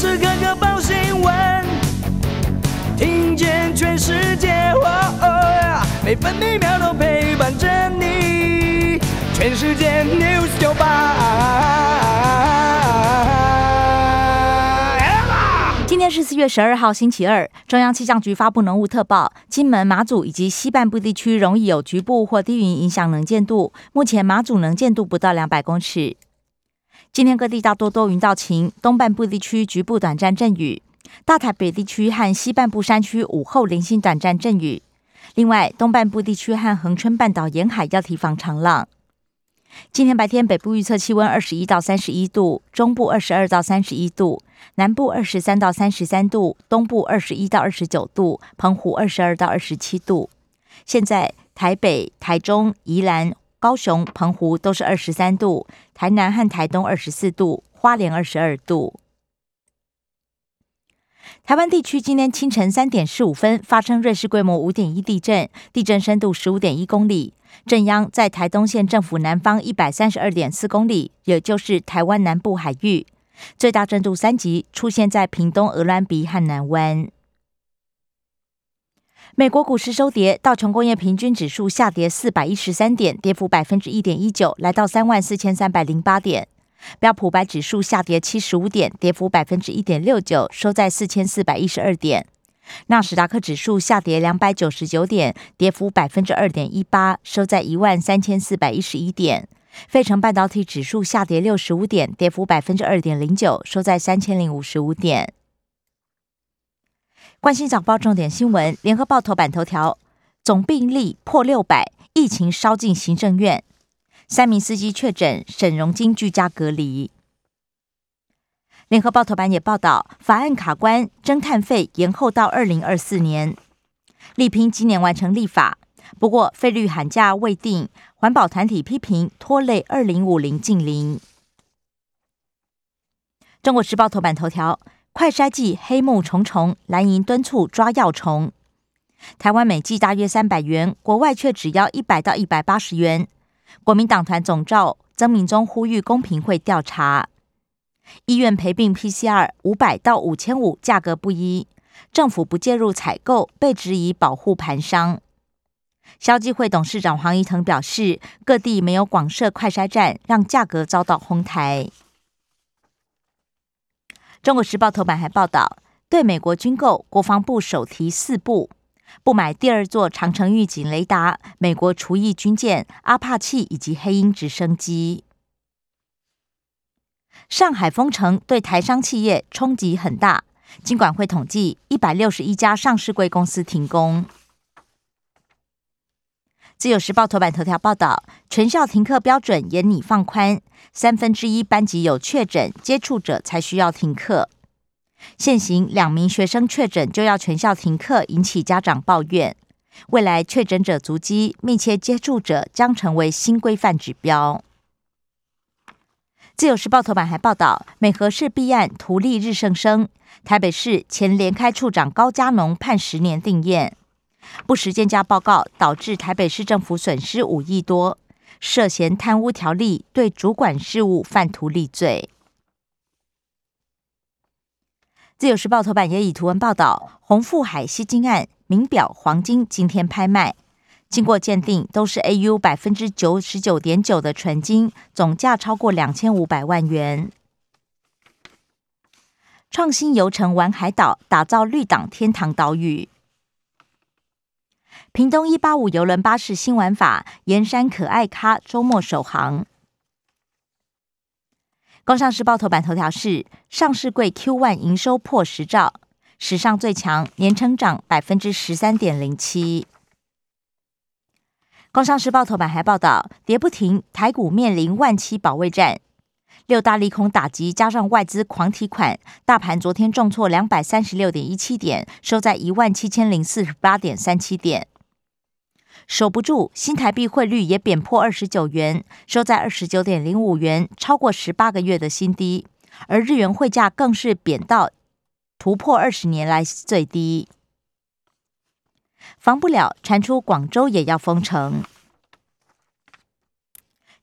时刻刻报新闻，听见全世界，每分每秒都陪伴着你。全世界 news 九八今天是四月十二号，星期二。中央气象局发布浓雾特报，金门、马祖以及西半部地区容易有局部或低云影响能见度。目前马祖能见度不到两百公尺。今天各地大多多云到晴，东半部地区局部短暂阵雨，大台北地区和西半部山区午后零星短暂阵雨。另外，东半部地区和恒春半岛沿海要提防长浪。今天白天北部预测气温二十一到三十一度，中部二十二到三十一度，南部二十三到三十三度，东部二十一到二十九度，澎湖二十二到二十七度。现在台北、台中、宜兰。高雄、澎湖都是二十三度，台南和台东二十四度，花莲二十二度。台湾地区今天清晨三点十五分发生瑞士规模五点一地震，地震深度十五点一公里，震央在台东县政府南方一百三十二点四公里，也就是台湾南部海域，最大震度三级，出现在屏东鹅銮鼻和南湾。美国股市收跌，道琼工业平均指数下跌四百一十三点，跌幅百分之一点一九，来到三万四千三百零八点。标普白指数下跌七十五点，跌幅百分之一点六九，收在四千四百一十二点。纳斯达克指数下跌两百九十九点，跌幅百分之二点一八，收在一万三千四百一十一点。费城半导体指数下跌六十五点，跌幅百分之二点零九，收在三千零五十五点。关心早报重点新闻，联合报头版头条：总病例破六百，疫情烧进行政院，三名司机确诊，沈荣金居家隔离。联合报头版也报道，法案卡关，侦探费延后到二零二四年，力拼今年完成立法。不过费率喊价未定，环保团体批评拖累二零五零近零。中国时报头版头条。快筛剂黑幕重重，蓝营敦促抓药虫。台湾每剂大约三百元，国外却只要一百到一百八十元。国民党团总召曾明忠呼吁公平会调查。医院陪病 PCR 五百到五千五，价格不一。政府不介入采购，被质疑保护盘商。消基会董事长黄怡腾表示，各地没有广设快筛站，让价格遭到哄抬。中国时报头版还报道，对美国军购，国防部首提四部，不买第二座长城预警雷达，美国厨役军舰阿帕契以及黑鹰直升机。上海封城对台商企业冲击很大，金管会统计一百六十一家上市贵公司停工。自由时报头版头条报道，全校停课标准严拟放宽，三分之一班级有确诊接触者才需要停课。现行两名学生确诊就要全校停课，引起家长抱怨。未来确诊者足迹、密切接触者将成为新规范指标。自由时报头版还报道，美和市弊案图利日盛生，台北市前联开处长高家农判十年定验。不实践价报告导致台北市政府损失五亿多，涉嫌贪污条例对主管事务犯图利罪。自由时报头版也以图文报道，红富海吸金案名表黄金今天拍卖，经过鉴定都是 AU 百分之九十九点九的纯金，总价超过两千五百万元。创新游程玩海岛，打造绿岛天堂岛屿。屏东一八五游轮巴士新玩法，盐山可爱咖周末首航。工商时报头版头条是：上市柜 Q one 营收破十兆，史上最强，年成长百分之十三点零七。工商时报头版还报道，跌不停，台股面临万七保卫战，六大利空打击，加上外资狂提款，大盘昨天重挫两百三十六点一七点，收在一万七千零四十八点三七点。守不住，新台币汇率也贬破二十九元，收在二十九点零五元，超过十八个月的新低。而日元汇价更是贬到突破二十年来最低。防不了，传出广州也要封城。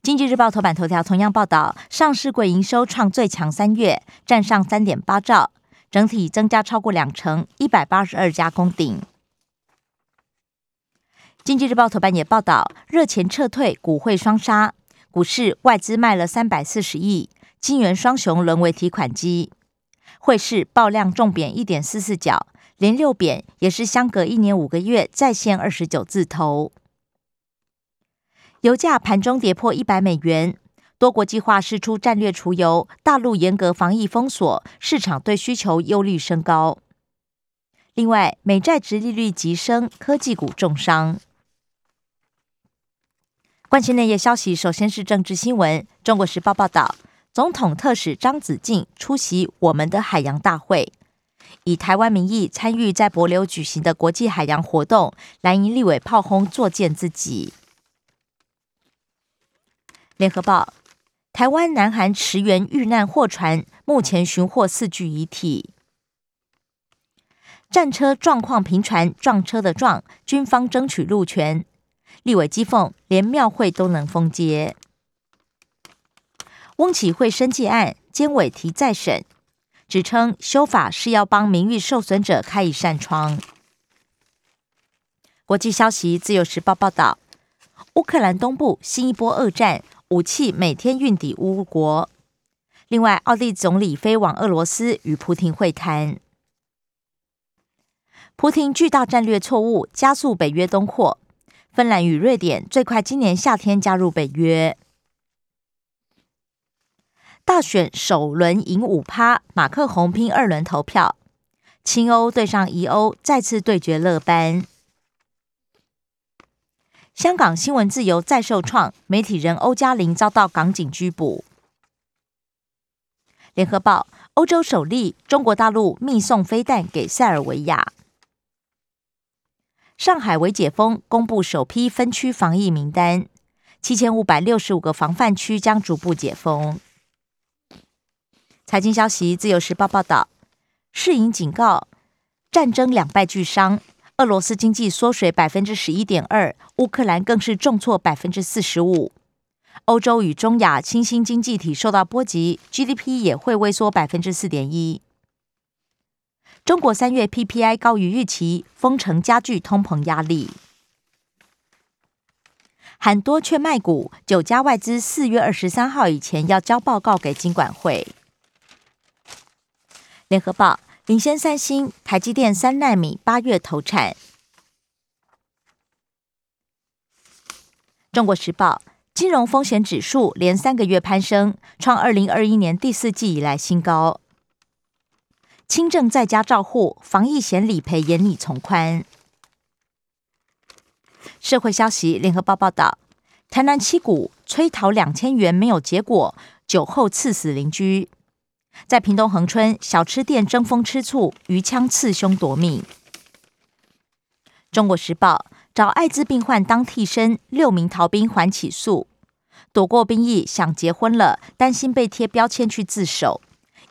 经济日报头版头条同样报道，上市柜营收创最强三月，占上三点八兆，整体增加超过两成，一百八十二家攻顶。经济日报头版也报道，热钱撤退，股汇双杀，股市外资卖了三百四十亿，金元双雄沦为提款机，汇市爆量重贬一点四四角，连六贬，也是相隔一年五个月再现二十九字头。油价盘中跌破一百美元，多国计划释出战略储油，大陆严格防疫封锁，市场对需求忧虑升高。另外，美债值利率急升，科技股重伤。关心内页消息，首先是政治新闻。中国时报报道，总统特使张子静出席我们的海洋大会，以台湾名义参与在博流举行的国际海洋活动。蓝营立委炮轰作践自己。联合报：台湾南韩驰援遇难货船，目前寻获四具遗体。战车状况频传，撞车的撞，军方争取路权。立委讥讽，连庙会都能封街。翁启惠生计案，监委提再审，指称修法是要帮名誉受损者开一扇窗。国际消息，自由时报报道，乌克兰东部新一波恶战。武器每天运抵乌国。另外，奥地利总理飞往俄罗斯与普廷会谈。普廷巨大战略错误，加速北约东扩。芬兰与瑞典最快今年夏天加入北约。大选首轮赢五趴，马克宏拼二轮投票。青欧对上疑欧，再次对决乐班。香港新闻自由再受创，媒体人欧嘉玲遭到港警拘捕。联合报：欧洲首例中国大陆密送飞弹给塞尔维亚。上海为解封，公布首批分区防疫名单，七千五百六十五个防范区将逐步解封。财经消息：自由时报报道，世银警告，战争两败俱伤。俄罗斯经济缩水百分之十一点二，乌克兰更是重挫百分之四十五。欧洲与中亚新兴经济体受到波及，GDP 也会萎缩百分之四点一。中国三月 PPI 高于预期，封城加剧通膨压力。喊多却卖股，九家外资四月二十三号以前要交报告给金管会。联合报。领先三星、台积电三纳米八月投产。中国时报金融风险指数连三个月攀升，创二零二一年第四季以来新高。轻症在家照护，防疫险理赔严拟从宽。社会消息，联合报报道，台南七股催讨两千元没有结果，酒后刺死邻居。在屏东恒春小吃店争风吃醋，鱼枪刺胸夺命。中国时报找艾滋病患当替身，六名逃兵还起诉，躲过兵役想结婚了，担心被贴标签去自首，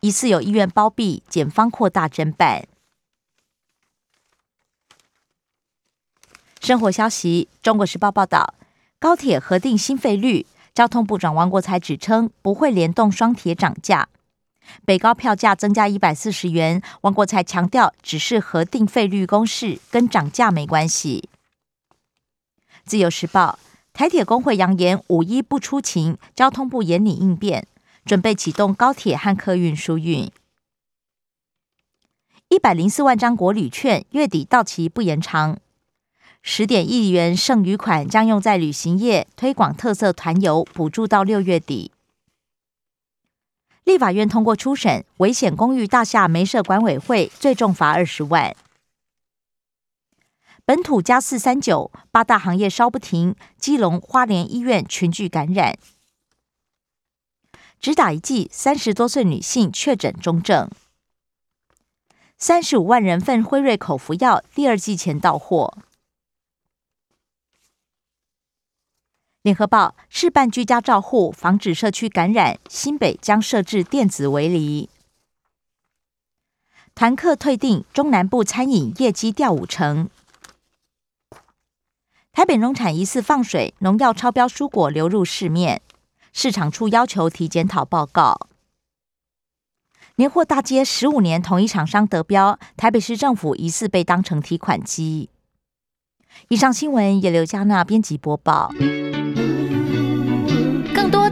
疑似有医院包庇，检方扩大侦办。生活消息，中国时报报道，高铁核定新费率，交通部长王国才指称不会联动双铁涨价。北高票价增加一百四十元，王国才强调只是核定费率公式，跟涨价没关系。自由时报台铁工会扬言五一不出勤，交通部严拟应变，准备启动高铁和客运疏运。一百零四万张国旅券月底到期不延长，十点亿元剩余款将用在旅行业推广特色团游，补助到六月底。立法院通过初审危险公寓大厦没设管委会，最重罚二十万。本土加四三九，八大行业烧不停，基隆花莲医院群聚感染，只打一剂，三十多岁女性确诊中症。三十五万人份辉瑞口服药，第二季前到货。联合报示办居家照护，防止社区感染。新北将设置电子围篱。团客退订，中南部餐饮业绩掉五成。台北农产疑似放水，农药超标，蔬果流入市面，市场处要求提检讨报告。年货大街十五年同一厂商得标，台北市政府疑似被当成提款机。以上新闻由刘嘉娜编辑播报。